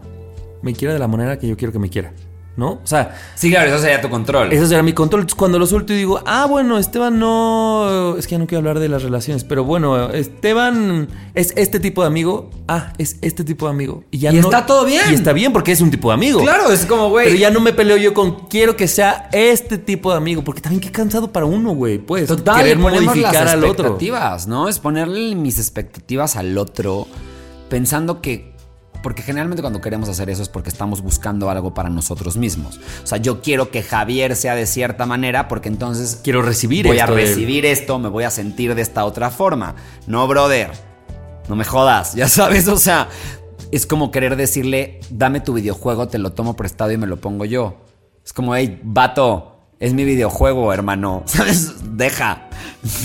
me quiera de la manera que yo quiero que me quiera? ¿No? O sea. Sí, claro, eso sería tu control. Eso sería mi control. cuando lo suelto y digo, ah, bueno, Esteban no. Es que ya no quiero hablar de las relaciones, pero bueno, Esteban es este tipo de amigo. Ah, es este tipo de amigo. Y ya está todo bien. Y está bien porque es un tipo de amigo. Claro, es como, güey. Pero ya no me peleo yo con quiero que sea este tipo de amigo, porque también qué cansado para uno, güey. Pues Total, querer modificar las al otro. ¿no? Es ponerle mis expectativas al otro pensando que porque generalmente cuando queremos hacer eso es porque estamos buscando algo para nosotros mismos. O sea, yo quiero que Javier sea de cierta manera porque entonces quiero recibir voy a recibir esto, me voy a sentir de esta otra forma. No, brother. No me jodas, ya sabes, o sea, es como querer decirle, dame tu videojuego, te lo tomo prestado y me lo pongo yo. Es como, hey, vato, es mi videojuego, hermano. ¿Sabes? Deja.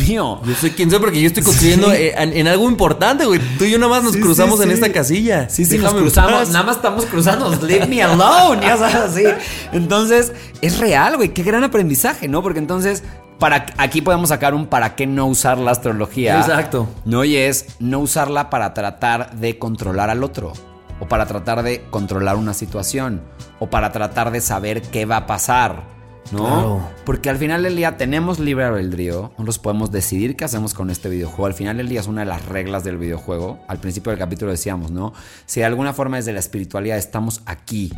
Mío. Yo soy quien soy porque yo estoy construyendo eh, en, algo importante, güey. Tú y yo nada más nos cruzamos en esta casilla. Sí, sí, nos cruzamos. Nada más estamos cruzando. Leave me alone. Ya sabes, así. Entonces, es real, güey. Qué gran aprendizaje, ¿no? Porque entonces, para, aquí podemos sacar un para qué no usar la astrología. Exacto. No, y es no usarla para tratar de controlar al otro. O para tratar de controlar una situación. O para tratar de saber qué va a pasar ¿no? Porque al final del día tenemos libre albedrío, nosotros podemos decidir qué hacemos con este videojuego. Al final del día es una de las reglas del videojuego. Al principio del capítulo decíamos, ¿no? Si de alguna forma desde la espiritualidad estamos aquí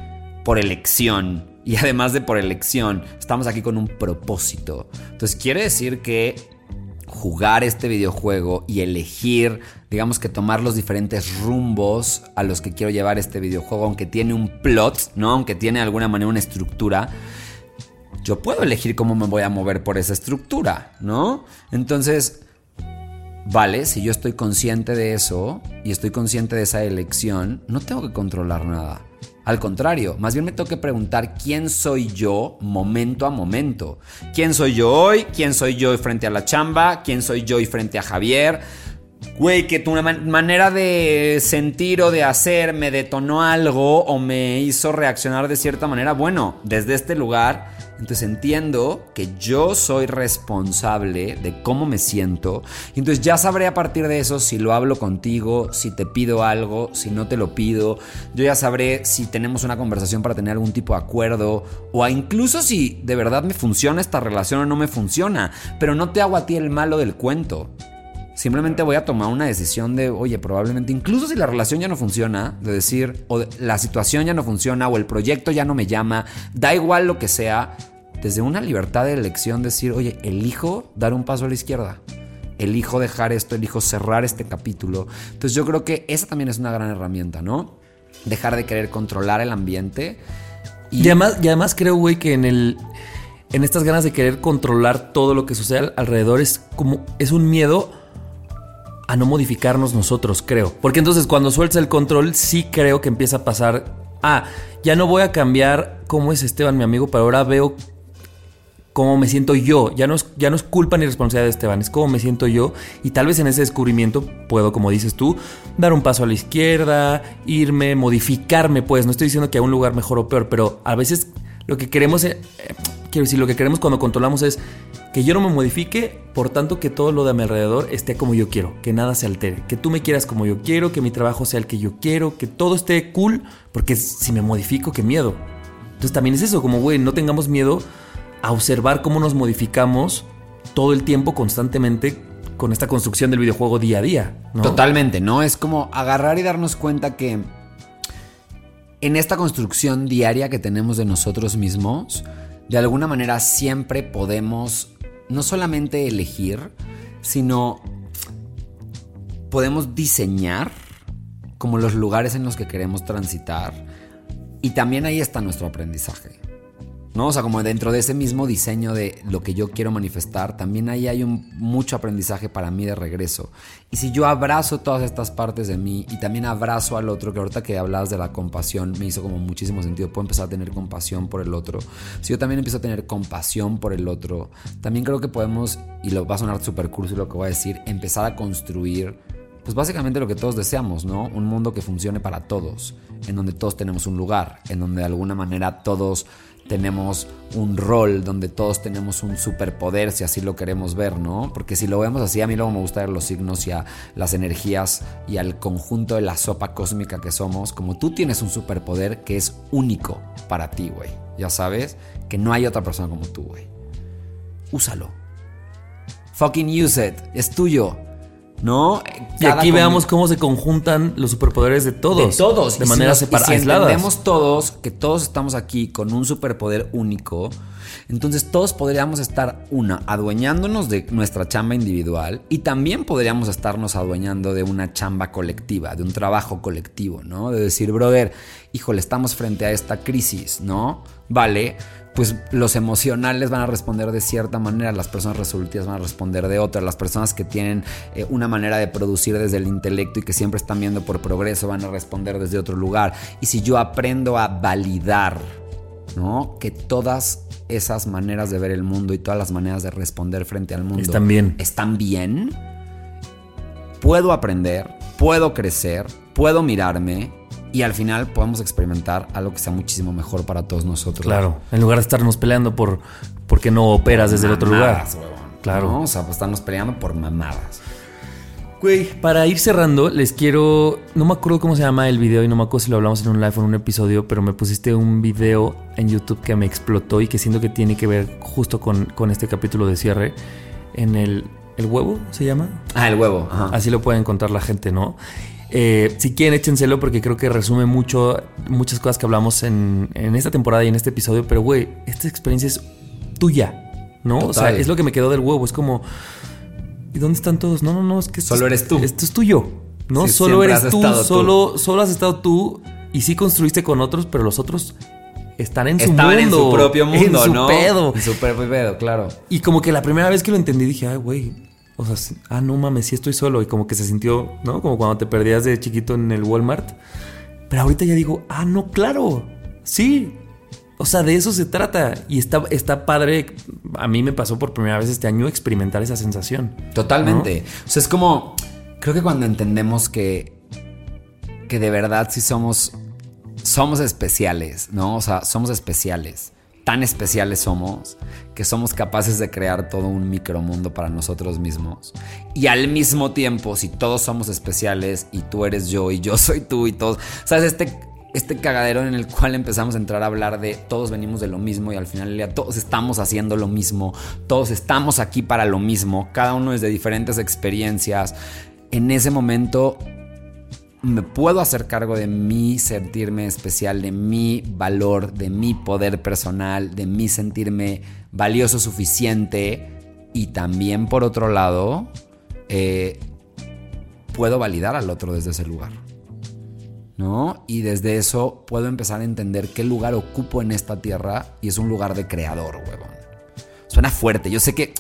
por elección y además de por elección, estamos aquí con un propósito. Entonces quiere decir que jugar este videojuego y elegir, digamos que tomar los diferentes rumbos a los que quiero llevar este videojuego, aunque tiene un plot, ¿no? Aunque tiene de alguna manera una estructura, yo puedo elegir cómo me voy a mover por esa estructura, ¿no? Entonces, vale, si yo estoy consciente de eso y estoy consciente de esa elección, no tengo que controlar nada. Al contrario, más bien me tengo que preguntar quién soy yo momento a momento. ¿Quién soy yo hoy? ¿Quién soy yo frente a la chamba? ¿Quién soy yo y frente a Javier? Güey, que tu manera de sentir o de hacer me detonó algo o me hizo reaccionar de cierta manera. Bueno, desde este lugar entonces entiendo que yo soy responsable de cómo me siento. Y entonces ya sabré a partir de eso si lo hablo contigo, si te pido algo, si no te lo pido. Yo ya sabré si tenemos una conversación para tener algún tipo de acuerdo. O incluso si de verdad me funciona esta relación o no me funciona. Pero no te hago a ti el malo del cuento. Simplemente voy a tomar una decisión de, oye, probablemente, incluso si la relación ya no funciona, de decir, o la situación ya no funciona, o el proyecto ya no me llama, da igual lo que sea, desde una libertad de elección decir, oye, elijo dar un paso a la izquierda. Elijo dejar esto, elijo cerrar este capítulo. Entonces yo creo que esa también es una gran herramienta, ¿no? Dejar de querer controlar el ambiente. Y, además, y además creo, güey, que en el en estas ganas de querer controlar todo lo que sucede alrededor es como es un miedo a no modificarnos nosotros, creo. Porque entonces cuando sueltas el control, sí creo que empieza a pasar, ah, ya no voy a cambiar cómo es Esteban, mi amigo, pero ahora veo cómo me siento yo. Ya no, es, ya no es culpa ni responsabilidad de Esteban, es cómo me siento yo. Y tal vez en ese descubrimiento puedo, como dices tú, dar un paso a la izquierda, irme, modificarme, pues. No estoy diciendo que a un lugar mejor o peor, pero a veces lo que queremos, eh, quiero decir, lo que queremos cuando controlamos es que yo no me modifique, por tanto que todo lo de mi alrededor esté como yo quiero, que nada se altere, que tú me quieras como yo quiero, que mi trabajo sea el que yo quiero, que todo esté cool, porque si me modifico, qué miedo. Entonces también es eso, como güey, no tengamos miedo a observar cómo nos modificamos todo el tiempo, constantemente, con esta construcción del videojuego día a día. Totalmente, ¿no? Es como agarrar y darnos cuenta que en esta construcción diaria que tenemos de nosotros mismos, de alguna manera siempre podemos no solamente elegir, sino podemos diseñar como los lugares en los que queremos transitar. Y también ahí está nuestro aprendizaje. ¿No? O sea, como dentro de ese mismo diseño de lo que yo quiero manifestar, también ahí hay un, mucho aprendizaje para mí de regreso. Y si yo abrazo todas estas partes de mí y también abrazo al otro, que ahorita que hablabas de la compasión, me hizo como muchísimo sentido, puedo empezar a tener compasión por el otro. Si yo también empiezo a tener compasión por el otro, también creo que podemos, y lo va a sonar súper curso lo que voy a decir, empezar a construir pues básicamente lo que todos deseamos, ¿no? Un mundo que funcione para todos, en donde todos tenemos un lugar, en donde de alguna manera todos tenemos un rol donde todos tenemos un superpoder, si así lo queremos ver, ¿no? Porque si lo vemos así, a mí luego me gusta ver los signos y las energías y al conjunto de la sopa cósmica que somos, como tú tienes un superpoder que es único para ti, güey. Ya sabes que no hay otra persona como tú, güey. Úsalo. Fucking use it. Es tuyo. ¿No? y aquí veamos cómo se conjuntan los superpoderes de todos. De todos. De manera separada. Si entendemos todos que todos estamos aquí con un superpoder único, entonces todos podríamos estar, una, adueñándonos de nuestra chamba individual y también podríamos estarnos adueñando de una chamba colectiva, de un trabajo colectivo, ¿no? De decir, brother, híjole, estamos frente a esta crisis, ¿no? Vale, pues los emocionales van a responder de cierta manera, las personas resolutivas van a responder de otra, las personas que tienen eh, una manera de producir desde el intelecto y que siempre están viendo por progreso van a responder desde otro lugar. Y si yo aprendo a validar, ¿no? Que todas esas maneras de ver el mundo y todas las maneras de responder frente al mundo están bien. Están bien. Puedo aprender, puedo crecer, puedo mirarme y al final podemos experimentar algo que sea muchísimo mejor para todos nosotros. Claro, en lugar de estarnos peleando por, por qué no operas desde el otro lugar. Claro. O sea, pues estarnos peleando por mamadas. Güey, para ir cerrando, les quiero. No me acuerdo cómo se llama el video y no me acuerdo si lo hablamos en un live o en un episodio, pero me pusiste un video en YouTube que me explotó y que siento que tiene que ver justo con, con este capítulo de cierre. En el. ¿El huevo se llama? Ah, el huevo. Así lo puede encontrar la gente, ¿no? Eh, si quieren, échenselo porque creo que resume mucho muchas cosas que hablamos en, en esta temporada y en este episodio. Pero, güey, esta experiencia es tuya, ¿no? O sea, es lo que me quedó del huevo. Es como ¿y dónde están todos? No, no, no, es que solo eres tú. Esto es tuyo, ¿no? solo eres tú, solo, solo has estado tú y sí construiste con otros, pero los otros están en su mundo. en su propio mundo, en su pedo. En su propio pedo, claro. Y como que la primera vez que lo entendí dije, ay, güey, o sea, ah, no mames, sí estoy solo. Y como que se sintió, ¿no? Como cuando te perdías de chiquito en el Walmart. Pero ahorita ya digo, ah, no, claro, sí, o sea, de eso se trata. Y está, está padre. A mí me pasó por primera vez este año experimentar esa sensación. Totalmente. O sea, es como. Creo que cuando entendemos que. Que de verdad sí somos. Somos especiales, ¿no? O sea, somos especiales. Tan especiales somos que somos capaces de crear todo un micromundo para nosotros mismos. Y al mismo tiempo, si todos somos especiales y tú eres yo y yo soy tú y todos. ¿Sabes? Este este cagadero en el cual empezamos a entrar a hablar de todos venimos de lo mismo y al final del todos estamos haciendo lo mismo, todos estamos aquí para lo mismo, cada uno es de diferentes experiencias. En ese momento me puedo hacer cargo de mi sentirme especial, de mi valor, de mi poder personal, de mi sentirme valioso suficiente y también por otro lado eh, puedo validar al otro desde ese lugar. ¿no? Y desde eso puedo empezar a entender qué lugar ocupo en esta tierra y es un lugar de creador, huevón. Suena fuerte, yo sé que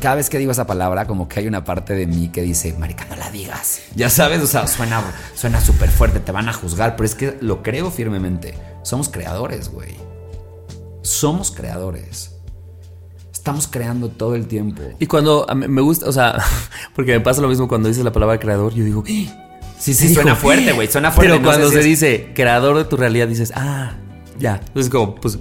cada vez que digo esa palabra, como que hay una parte de mí que dice, marica, no la digas. Ya sabes, o sea, suena suena súper fuerte, te van a juzgar, pero es que lo creo firmemente. Somos creadores, güey. Somos creadores. Estamos creando todo el tiempo. Y cuando me gusta, o sea, porque me pasa lo mismo cuando dices la palabra creador, yo digo, ¡Ah! Sí, sí, suena fuerte, güey. Suena fuerte. Pero cuando se dice creador de tu realidad, dices, ah, ya. Entonces, como, pues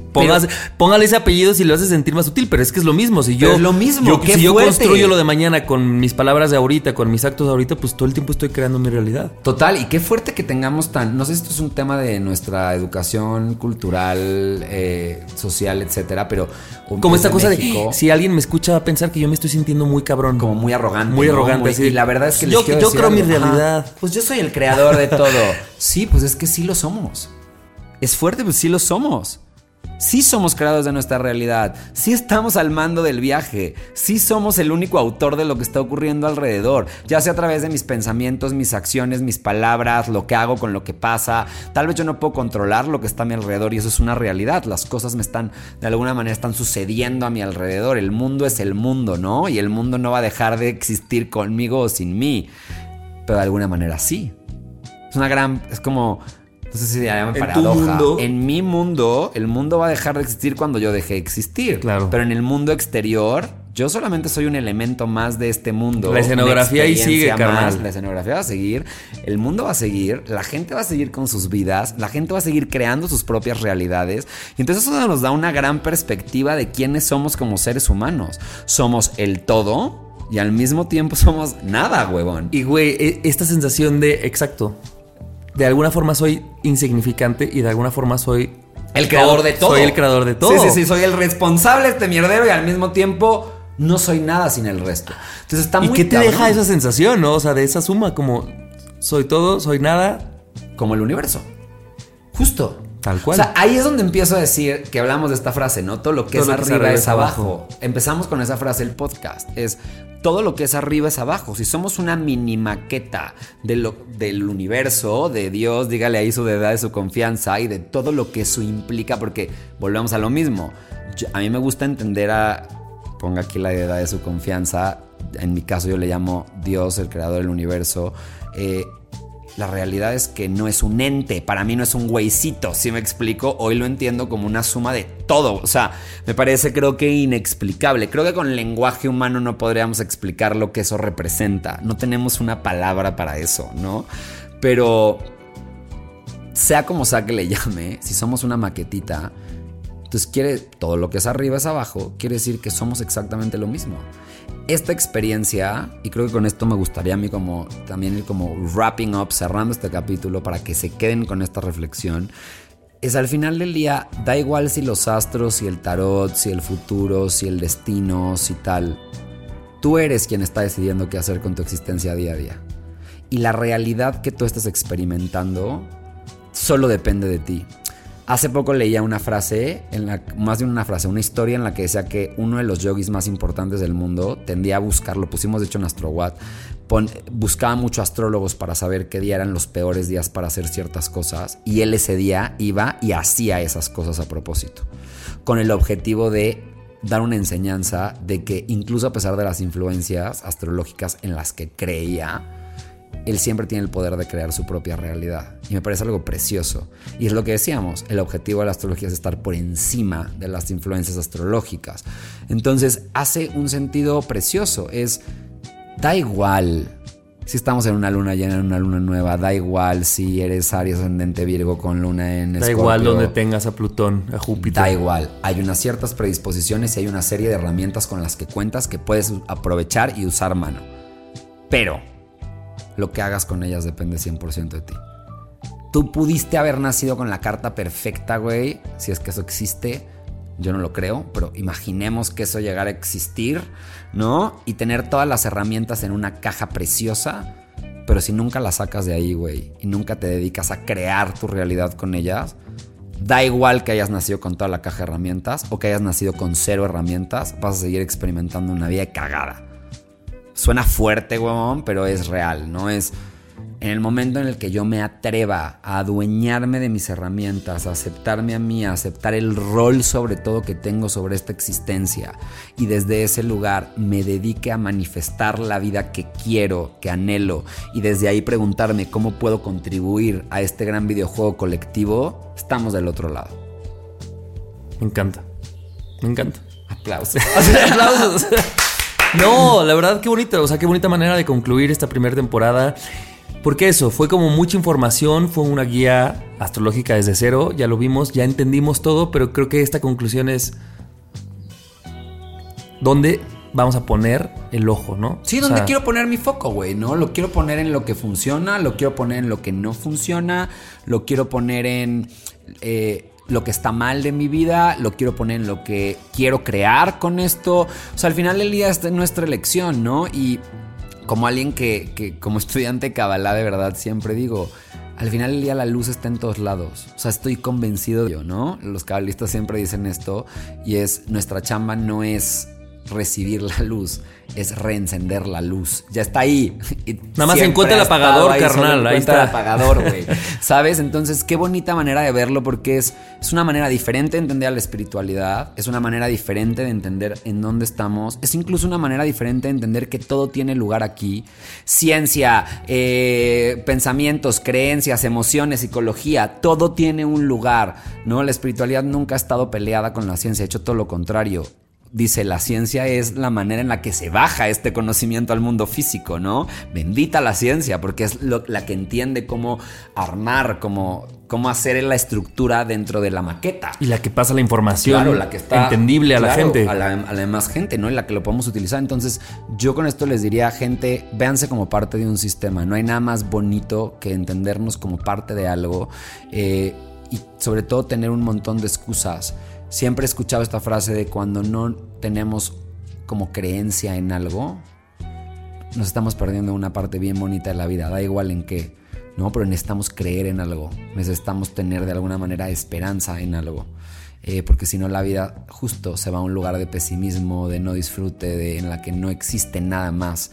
póngale ese apellido si lo hace sentir más útil, pero es que es lo mismo. Si yo, es lo mismo. si yo construyo lo de mañana con mis palabras de ahorita, con mis actos de ahorita, pues todo el tiempo estoy creando mi realidad. Total, y qué fuerte que tengamos tan. No sé si esto es un tema de nuestra educación cultural, eh, social, etcétera, pero. Como esta cosa de si alguien me escucha va a pensar que yo me estoy sintiendo muy cabrón. Como muy arrogante. Muy arrogante. y la verdad es que yo, yo creo mi realidad. Pues yo soy el creador de todo. sí, pues es que sí lo somos. Es fuerte, pues sí lo somos. Sí somos creadores de nuestra realidad, sí estamos al mando del viaje, sí somos el único autor de lo que está ocurriendo alrededor, ya sea a través de mis pensamientos, mis acciones, mis palabras, lo que hago con lo que pasa. Tal vez yo no puedo controlar lo que está a mi alrededor y eso es una realidad. Las cosas me están, de alguna manera, están sucediendo a mi alrededor. El mundo es el mundo, ¿no? Y el mundo no va a dejar de existir conmigo o sin mí. Pero de alguna manera sí. Es una gran, es como entonces se llama paradoja. en mi mundo, el mundo va a dejar de existir cuando yo deje de existir. Claro. Pero en el mundo exterior, yo solamente soy un elemento más de este mundo. La escenografía ahí sigue, carnal. La escenografía va a seguir, el mundo va a seguir, la gente va a seguir con sus vidas, la gente va a seguir creando sus propias realidades. Y entonces eso nos da una gran perspectiva de quiénes somos como seres humanos. Somos el todo y al mismo tiempo somos nada, huevón. Y güey, e, esta sensación de, exacto, de alguna forma soy insignificante y de alguna forma soy el creador de todo. Soy el creador de todo. Sí, sí, sí, soy el responsable de este mierdero y al mismo tiempo no soy nada sin el resto. Entonces está muy ¿Y qué te deja esa sensación, no? O sea, de esa suma como soy todo, soy nada, como el universo. Justo. Tal cual. O sea, ahí es donde empiezo a decir que hablamos de esta frase, ¿no? Todo lo que es arriba es abajo. Empezamos con esa frase el podcast. Es todo lo que es arriba es abajo. Si somos una mini maqueta del universo, de Dios, dígale ahí su deidad, de su confianza y de todo lo que eso implica, porque volvemos a lo mismo. a mí me gusta entender a. Ponga aquí la deidad de su confianza. En mi caso, yo le llamo Dios, el creador del universo. Eh, la realidad es que no es un ente, para mí no es un güeycito, si me explico, hoy lo entiendo como una suma de todo, o sea, me parece creo que inexplicable, creo que con lenguaje humano no podríamos explicar lo que eso representa, no tenemos una palabra para eso, ¿no? Pero sea como sea que le llame, si somos una maquetita, entonces quiere todo lo que es arriba es abajo, quiere decir que somos exactamente lo mismo. Esta experiencia, y creo que con esto me gustaría a mí como también ir como wrapping up, cerrando este capítulo para que se queden con esta reflexión, es al final del día, da igual si los astros, si el tarot, si el futuro, si el destino, si tal. Tú eres quien está decidiendo qué hacer con tu existencia día a día. Y la realidad que tú estás experimentando solo depende de ti. Hace poco leía una frase, en la, más de una frase, una historia en la que decía que uno de los yogis más importantes del mundo tendía a buscar, lo pusimos de hecho en Astrowatt, buscaba mucho astrólogos para saber qué día eran los peores días para hacer ciertas cosas y él ese día iba y hacía esas cosas a propósito, con el objetivo de dar una enseñanza de que incluso a pesar de las influencias astrológicas en las que creía, él siempre tiene el poder de crear su propia realidad. Y me parece algo precioso. Y es lo que decíamos, el objetivo de la astrología es estar por encima de las influencias astrológicas. Entonces hace un sentido precioso. Es, da igual si estamos en una luna llena, en una luna nueva, da igual si eres Aries ascendente Virgo con luna en Da igual donde tengas a Plutón, a Júpiter. Da igual. Hay unas ciertas predisposiciones y hay una serie de herramientas con las que cuentas que puedes aprovechar y usar mano. Pero lo que hagas con ellas depende 100% de ti. Tú pudiste haber nacido con la carta perfecta, güey, si es que eso existe. Yo no lo creo, pero imaginemos que eso llegara a existir, ¿no? Y tener todas las herramientas en una caja preciosa, pero si nunca las sacas de ahí, güey, y nunca te dedicas a crear tu realidad con ellas, da igual que hayas nacido con toda la caja de herramientas o que hayas nacido con cero herramientas, vas a seguir experimentando una vida cagada. Suena fuerte, huevón, pero es real, ¿no? Es en el momento en el que yo me atreva a adueñarme de mis herramientas, a aceptarme a mí, a aceptar el rol sobre todo que tengo sobre esta existencia y desde ese lugar me dedique a manifestar la vida que quiero, que anhelo y desde ahí preguntarme cómo puedo contribuir a este gran videojuego colectivo, estamos del otro lado. Me encanta. Me encanta. Aplausos. Aplausos. No, la verdad, qué bonita, o sea, qué bonita manera de concluir esta primera temporada. Porque eso, fue como mucha información, fue una guía astrológica desde cero, ya lo vimos, ya entendimos todo, pero creo que esta conclusión es dónde vamos a poner el ojo, ¿no? Sí, ¿dónde quiero poner mi foco, güey, ¿no? Lo quiero poner en lo que funciona, lo quiero poner en lo que no funciona, lo quiero poner en... Eh, lo que está mal de mi vida, lo quiero poner en lo que quiero crear con esto. O sea, al final del día es nuestra elección, ¿no? Y como alguien que, como estudiante de de verdad siempre digo, al final del día la luz está en todos lados. O sea, estoy convencido de ello, ¿no? Los cabalistas siempre dicen esto y es nuestra chamba no es recibir la luz, es reencender la luz. Ya está ahí. Nada más encuentra el apagador, carnal. Ahí está. el apagador, güey. ¿Sabes? Entonces, qué bonita manera de verlo porque es, es una manera diferente de entender la espiritualidad, es una manera diferente de entender en dónde estamos, es incluso una manera diferente de entender que todo tiene lugar aquí. Ciencia, eh, pensamientos, creencias, emociones, psicología, todo tiene un lugar, ¿no? La espiritualidad nunca ha estado peleada con la ciencia, ha hecho todo lo contrario dice, la ciencia es la manera en la que se baja este conocimiento al mundo físico, ¿no? Bendita la ciencia, porque es la que entiende cómo armar, cómo, cómo hacer la estructura dentro de la maqueta. Y la que pasa la información la que está, entendible a la gente. A la, a la, demás gente, ¿no? Y la que lo podemos utilizar. Entonces, yo con esto les diría, gente, véanse como parte de un sistema. No hay nada más bonito que entendernos como parte de algo. Eh, y sobre todo tener un montón de excusas Siempre he escuchado esta frase de cuando no tenemos como creencia en algo, nos estamos perdiendo una parte bien bonita de la vida, da igual en qué, ¿no? Pero necesitamos creer en algo, necesitamos tener de alguna manera esperanza en algo. Eh, porque si no la vida justo se va a un lugar de pesimismo, de no disfrute, de, en la que no existe nada más.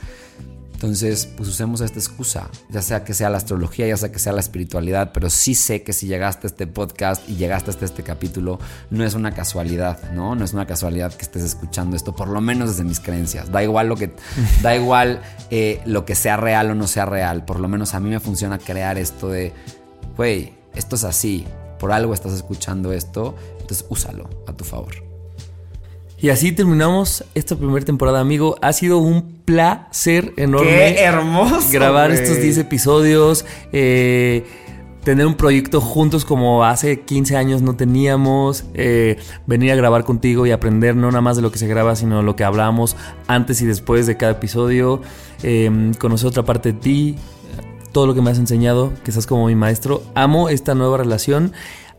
Entonces, pues usemos esta excusa, ya sea que sea la astrología, ya sea que sea la espiritualidad, pero sí sé que si llegaste a este podcast y llegaste hasta este capítulo, no es una casualidad, ¿no? No es una casualidad que estés escuchando esto, por lo menos desde mis creencias. Da igual lo que, da igual eh, lo que sea real o no sea real, por lo menos a mí me funciona crear esto de, güey, esto es así, por algo estás escuchando esto, entonces úsalo a tu favor. Y así terminamos esta primera temporada, amigo. Ha sido un placer enorme. ¡Qué hermoso! Grabar estos 10 episodios. Eh, tener un proyecto juntos como hace 15 años no teníamos, eh, venir a grabar contigo y aprender no nada más de lo que se graba, sino lo que hablamos antes y después de cada episodio, eh, conocer otra parte de ti, todo lo que me has enseñado, que estás como mi maestro. Amo esta nueva relación.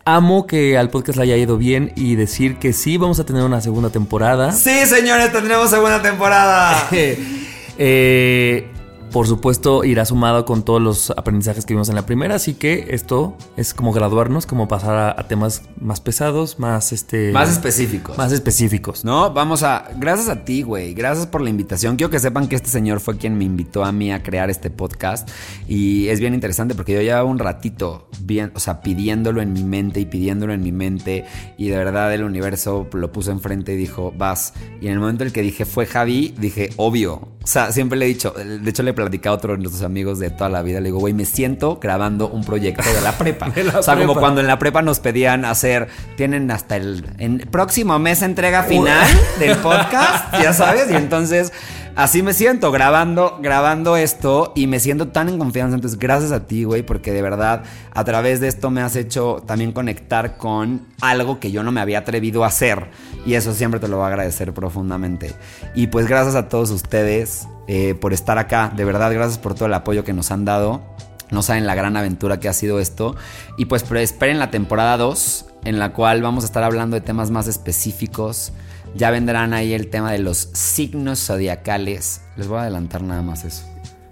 Amo que al podcast le haya ido bien y decir que sí vamos a tener una segunda temporada. Sí, señores, tendremos segunda temporada. eh, por supuesto, irá sumado con todos los aprendizajes que vimos en la primera, así que esto es como graduarnos, como pasar a, temas más pesados, más este... Más específicos. Más específicos. No, vamos a... Gracias a ti, güey. Gracias por la invitación. Quiero que sepan que este señor fue quien me invitó a mí a crear este podcast y es bien interesante porque yo llevaba un ratito bien, o sea, pidiéndolo en mi mente y pidiéndolo en mi mente y de verdad el universo lo puso enfrente y dijo, vas. Y en el momento en el que dije, fue Javi, dije, obvio. O sea, siempre le he dicho, de hecho le platicado a otro de nuestros amigos de toda la vida. Le digo, güey, me siento grabando un proyecto de la prepa. o sea, como cuando en la prepa nos pedían hacer, tienen hasta el próximo mes entrega final del podcast, ya sabes, y entonces así me siento grabando, grabando esto y me siento tan en confianza. Entonces, gracias a ti, güey, porque de verdad a través de esto me has hecho también conectar con algo que yo no me había atrevido a hacer. Y eso siempre te lo voy a agradecer profundamente. Y pues gracias a todos ustedes eh, por estar acá. De verdad, gracias por todo el apoyo que nos han dado. No saben la gran aventura que ha sido esto. Y pues esperen la temporada 2, en la cual vamos a estar hablando de temas más específicos ya vendrán ahí el tema de los signos zodiacales. Les voy a adelantar nada más eso.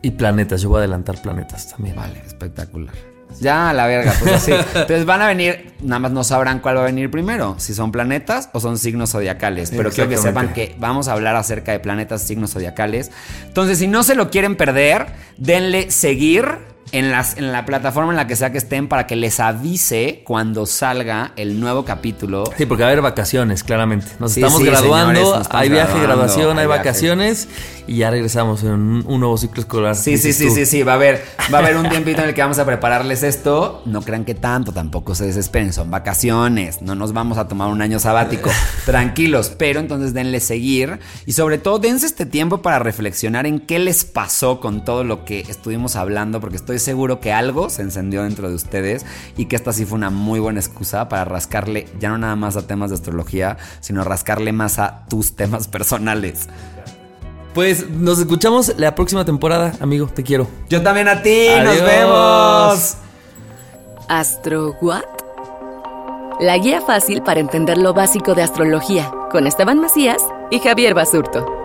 Y planetas, yo voy a adelantar planetas también. Vale, espectacular. Ya, a la verga, pues así. Entonces van a venir, nada más no sabrán cuál va a venir primero, si son planetas o son signos zodiacales. Pero quiero que sepan que vamos a hablar acerca de planetas, signos zodiacales. Entonces, si no se lo quieren perder, denle seguir en, las, en la plataforma en la que sea que estén para que les avise cuando salga el nuevo capítulo. Sí, porque va a haber vacaciones, claramente. Nos estamos graduando, hay viaje, graduación, hay, vacaciones y ya regresamos en un, nuevo ciclo escolar. Sí, sí, sí, sí, sí, va a haber va a haber un tiempito en el que vamos a prepararles esto. No crean que tanto, tampoco se desesperen, son vacaciones, no nos vamos a tomar un año sabático. Tranquilos, pero entonces denle seguir y sobre todo dense este tiempo para reflexionar en qué les pasó con todo lo que estuvimos hablando porque estoy seguro que algo se encendió dentro de ustedes y que esta sí fue una muy buena excusa para rascarle ya no nada más a temas de astrología, sino rascarle más a tus temas personales. Pues nos escuchamos la próxima temporada, amigo. Te quiero. Yo también a ti. Nos vemos. ¿Astro What? La guía fácil para entender lo básico de astrología con Esteban Macías y Javier Basurto.